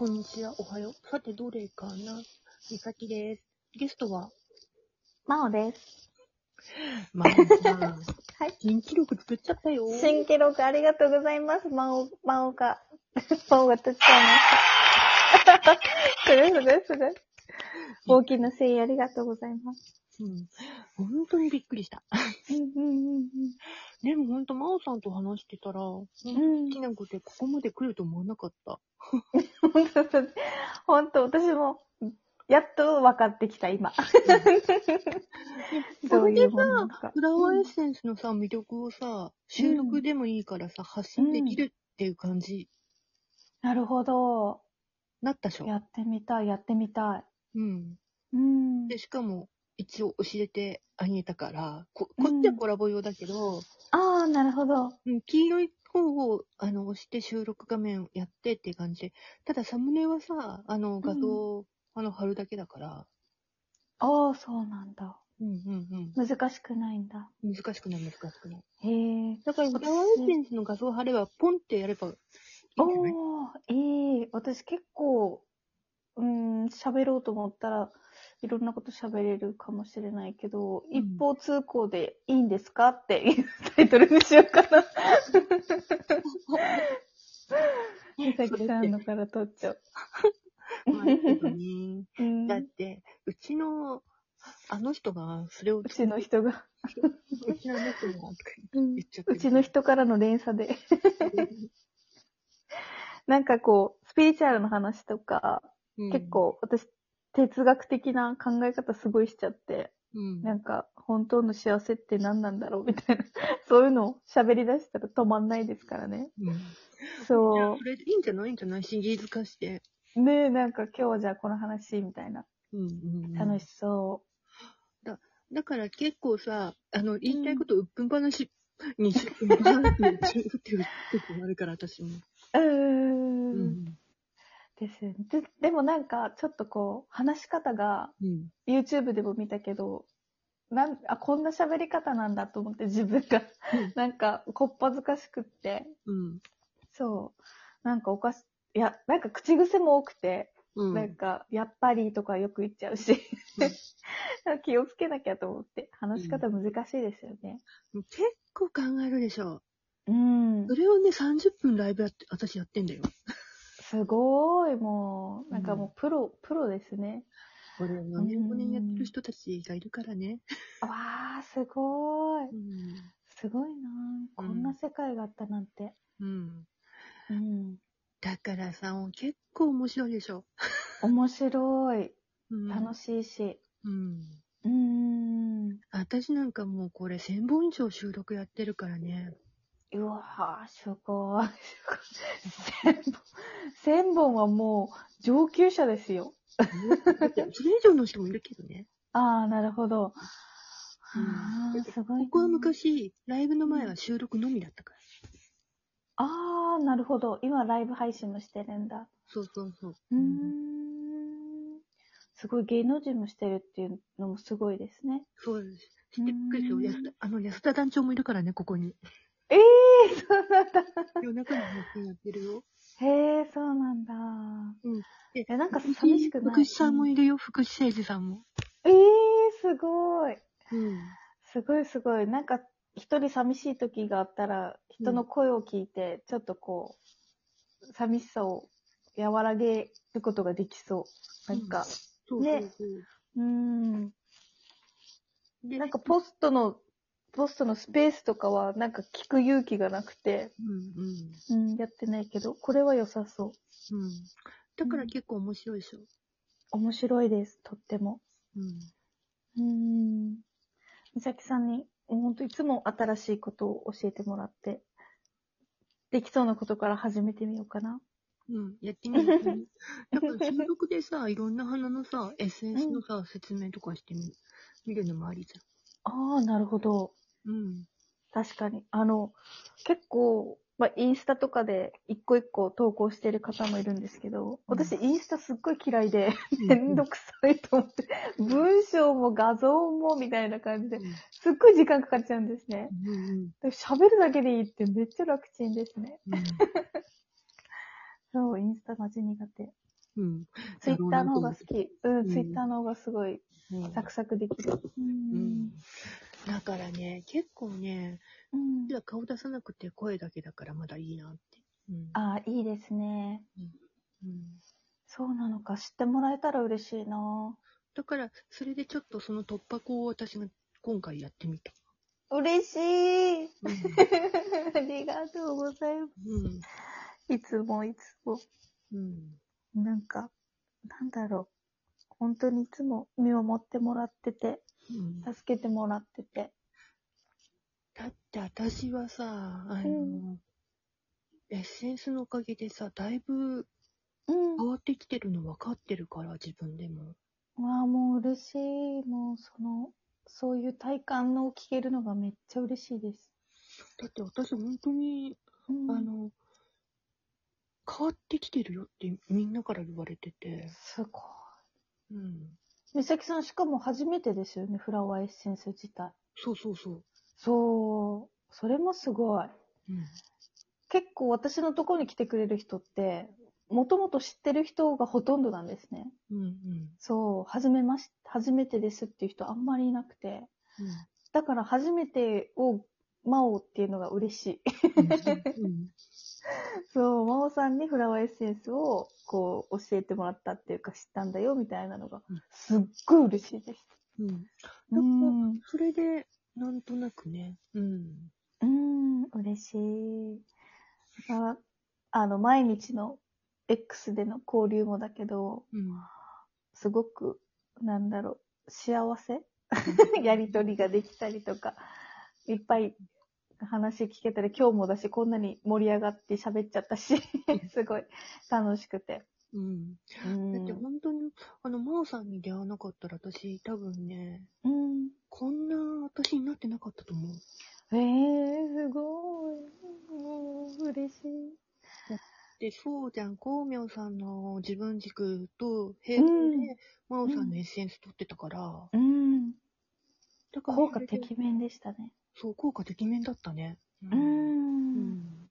こんにちは、おはよう。さて、どれかな？みさきです。ゲストは、まおです。まあさん。はい。新記録作っちゃったよ。新記録ありがとうございます。まお、まおが、まおが取っちゃいました。すごいすごいすごい。大きな声援ありがとうございます。うん。本当にびっくりした。うんうんうんでも本当、まおさんと話してたら、うん。好きな子でここまで来ると思わなかった。本当私も、やっと分かってきた、今。どういうものなのか。フラワーエッセンスのさ、魅力をさ、収録でもいいからさ、発信できるっていう感じ、なるほど。なったでしょ？やってみたい、やってみたい。うん。うん。で、しかも、一応教えてあげたから、こ、こっちはコラボ用だけど、ああ、なるほど。うん、黄色い方を、あの、押して収録画面やってっていう感じで。ただサムネはさ、あの、画像、あの、貼るだけだから。ああ、そうなんだ。うんうん難しくないんだ。うん。難しくない難しくない。へえ。だからフラワーエッセンスの画像貼れば、ポンってやればいいんじゃない？おー、いい。私結構、うーん、喋ろうと思ったら、いろんなこと喋れるかもしれないけど、うん。一方通行でいいんですか？っていう タイトルにしようかな。みさきさんのから取っちゃう。まあいいけどね。うん。だって、うちの、あの人が、それを、うちの人が、うちの人が、言っちゃってうちの人からの連鎖で。なんかこう、スピリチュアルの話とか、うん。結、構私、哲学的な考え方すごいしちゃって、うん。なんか、本当の幸せって何なんだろうみたいな、そういうのを喋り出したら止まんないですからね。うん。いやそそれでいいんじゃない？いいんじゃない？シリーズ化して。う。ねえ、なんか今日はじゃあこの話みたいな。うんうんうん。楽しそだから結構さ、あの、言いたいことうっぷん話にし、うっぷん話にするっていう時もあるから、私も。う。うー。うんん。ですよねで。でもなんか、ちょっとこう、話し方が、うん。YouTube でも見たけど、なんあ、こんな喋り方なんだと思って自分がうん、なんか、こっぱずかしくって、うん。そう。なんかおかし、いや、なんか口癖も多くて、うん。なんか、やっぱりとかよく言っちゃうし、気をつけなきゃと思って、話し方難しいですよね。結構考えるでしょ。うんそ。れをね、30分ライブやって、私やってんだよ。すごい、もう、なんかもうプロ、プロですね。これを4年5年やってる人たちがいるからね。わー、すごい。うん。すごいなこんな世界があったなんて。うん。うん。だからさ、結構面白いでしょ。面白い。うん。楽しいし。うん。うーん。私なんかもうこれ1000本以上収録やってるからね。うわー、すごい。千本。千本はもう上級者ですよ。だってそれ以上の人もいるけどね。ああ、なるほど。うんああ、すごいな。ここは昔、ライブの前は収録のみだったから。ああ、なるほど。今ライブ配信もしてるんだ。そうそうそう。うーん。すごい芸能人もしてるっていうのもすごいですね。そうです。知ってびっくりあの、安田団長もいるからね、ここに。ええー、そうなんだ。夜中に配信やってるよ。へえ、そうなんだ。でえ、なんか寂しくない？福士さんもいるよ、福士誠二さんも。ええー、すごい。うん。すごいすごい。なんか、一人寂しい時があったら、人の声を聞いて、ちょっとこう、寂しさを和らげることができそう。なんか、そうん。でなんかポストの、ポストのスペースとかは、なんか聞く勇気がなくて、うんうん。うん、やってないけど、これは良さそう。うん。だから結構面白いでしょ。面白いです、とっても。うん。うーん。美咲さんに、ほんといつも新しいことを教えてもらって、できそうなことから始めてみようかな。うん、やってみる？とね。だから収録でさ、いろんな花のさ、エッセンスのさ、説明とかしてみ見るのもありじああ、なるほど。うん。確かに。あの、結構、まあ、インスタとかで一個一個投稿してる方もいるんですけど、私インスタすっごい嫌いで、めんどくさいと思って、文章も画像もみたいな感じで、すっごい時間かかっちゃうんですね。喋るだけでいいってめっちゃ楽ちんですね。うんそう、インスタマジ苦手。うん。ツイッターの方が好き。うん、うんツイッターの方がすごいうんサクサクできる。ううん。だからね、結構ね、うんじゃあ顔出さなくて声だけだからまだいいなって。うん。ああ、いいですね。うん、そうなのか。知ってもらえたら嬉しいな。だから、それでちょっとその突破口を私が今回やってみた。嬉しい。うん。ありがとうございまうん。す。いつもいつも。うん。なんか、なんだろう。本当にいつも見守ってもらってて、うん、助けてもらってて。だって私はさ、あの、うんエッセンスのおかげでさ、だいぶうん。変わってきてるの分かってるから、自分でも。わあ、もう嬉しい。もう、その、そういう体感の聞けるのがめっちゃ嬉しいです。だって私本当に、うん、あの、変わってきてるよってみんなから言われてて。すごい。うん。美咲さん、しかも初めてですよね、フラワーエッセンス自体。そうそうそう。そう。それもすごい。うん。結構私のところに来てくれる人って、もともと知ってる人がほとんどなんですね。うんうん。そう、初めまし、初めてですっていう人あんまりいなくて。だから初めてを、マオっていうのが嬉しい。うん。そう、マオさんにフラワーエッセンスを、こう、教えてもらったっていうか知ったんだよみたいなのがうん、すっごい嬉しいです。うん。ううんん。それで、なんとなくね。うん。うん、嬉しい。ああの、毎日の X での交流もだけど、うん。すごく、なんだろう、幸せ？やりとりができたりとか、いっぱい話聞けたり、今日もだし、こんなに盛り上がって喋っちゃったし、すごい楽しくて。うん。うんだって本当に、あの、真央さんに出会わなかったら私、多分ね、うん。こんな私になってなかったと思う。ええー、すごい。もう、嬉しい。で、そうじゃん、光明さんの自分軸と並行で、真央さんのエッセンス取ってたから、うん。だから、効果てきめんでしたね。そう、効果てきめんだったね。うう。うんん。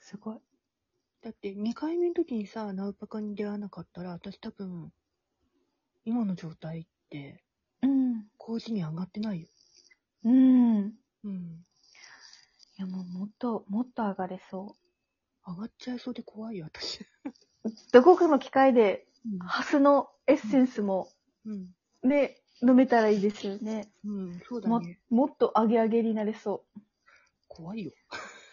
すごい。だって、2回目の時にさ、ナウパカに出会わなかったら、私多分、今の状態って、うん。工事に上がってないよ。うん。うん。いやもうもっと、もっと上がれそ上がっちゃいそうで怖いよ、私。う。どこかの機会で、うん。ハスのエッセンスも、うん。ね、飲めたらいいですよね。うん、そうだもね。もっと上げ上げになれそう。怖いよ。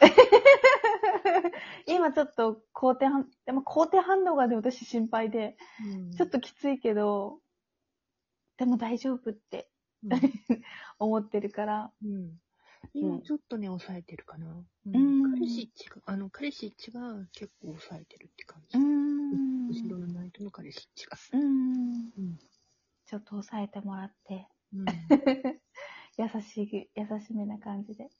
今ちょっと肯定反、でも肯定反応がね、私心配で、うん。ちょっときついけど、でも大丈夫ってうん、思ってるから。うん。今ちょっとね、抑えてるかな。ううん彼氏一が、あの、彼氏一が結構抑えてるって感じ。うーん。後ろのナイトの彼氏一が。うん。うん。ちょっと抑えてもらって、うん。優しい、優しめな感じで。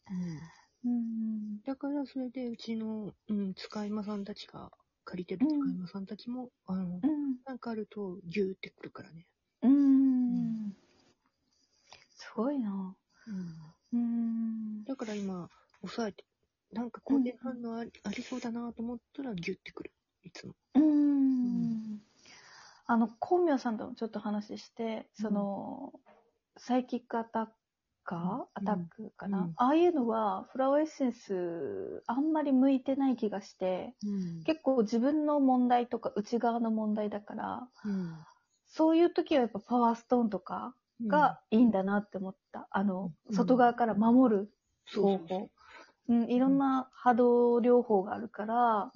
うん。だから、それで、うちの、うん、使い魔さんたちが、借りてる使い魔さんたちも、あの、うん。なんかあると、ギューってくるからね。うん。すごいな。うん。うん。だから今、抑えて、なんか後天反応あり,、ありそうだなと思ったら、ギューってくる。いつも。うん。あの、コンミョさんともちょっと話して、うん。その、サイキックアタッカー、うん。アタックかな、うん。ああいうのは、フラワーエッセンス、あんまり向いてない気がして、うん。結構自分の問題とか内側の問題だから、うん。そういう時はやっぱパワーストーンとかがいいんだなって思った。あの、うん。外側から守るそうそうそう。うん、いろんな波動療法があるから、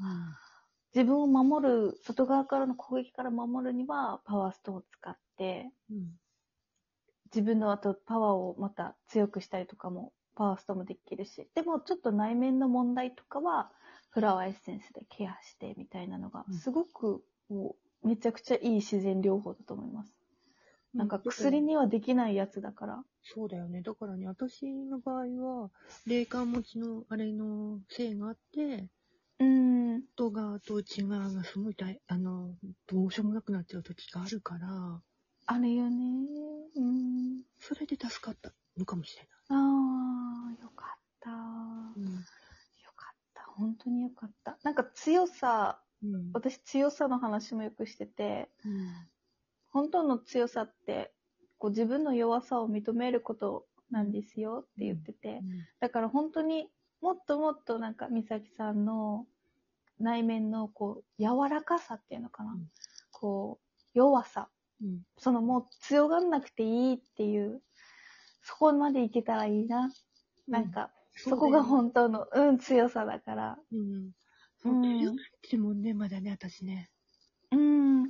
自分を守る、外側からの攻撃から守るには、パワーストーンを使って、うん。自分のあとパワーをまた強くしたりとかも、パワーストーンもできるし、でもちょっと内面の問題とかは、フラワーエッセンスでケアしてみたいなのがうん、すごく、もう、めちゃくちゃいい自然療法だと思います。なんか薬にはできないやつだから。そうだよね。だからね、私の場合は、霊感持ちのあれのせいがあって、う側と内側がすごい大、あの、どうしようもなくなっちゃう時があるから、あるよね。うん。それで助かったのかもしれああ、よかった。よかった。本当によかった。なんか強さ、うん。私強さの話もよくしてて、うん。本当の強さって、こう自分の弱さを認めることなんですよって言ってて、だから本当にもっともっとなんか美咲さんの内面のこう柔らかさっていうのかな、うんこう弱さ、うん。そのもう強がんなくていいっていう、そこまでいけたらいいな。なんか、そこが本当の、うん、強さだから。うん。うそう、ん強いってもんね、まだね、私ね。うん。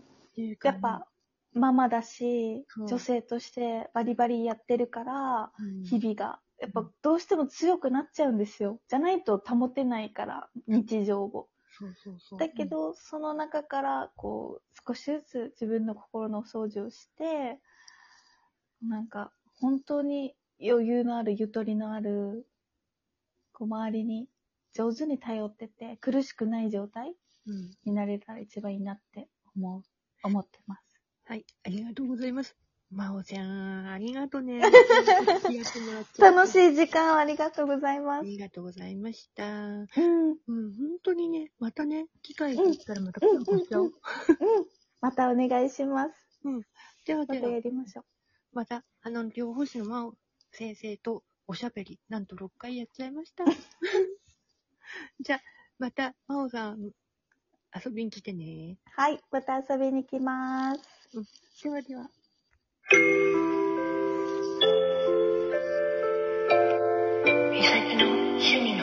やっぱ、、ママだし女性としてバリバリやってるから、うん日々が。やっぱどうしても強くなっちゃうんですよ。じゃないと保てないから、日常を。そうそうそう。だけど、その中から、こう、少しずつ自分の心のお掃除をして、なんか、本当に余裕のある、ゆとりのある、こう、周りに上手に頼ってて、苦しくない状態。になれたら一番いいなって思う、思ってます。はい、ありがとうございます。まおちゃん、ありがとね。楽楽しい時間をありがとうございます。ありがとうございました。うん。うん、本当にね、またね、機会があったらまたコラボしちゃおう。うん。またお願いします。ではまたでは、やりましょう。また、あの、両方師のまお先生とおしゃべり、なんと6回やっちゃいました。じゃあ、また、まおさん、遊びに来てね。はい。また遊びに来ます。ではでは。Mi sueño no, Shinino.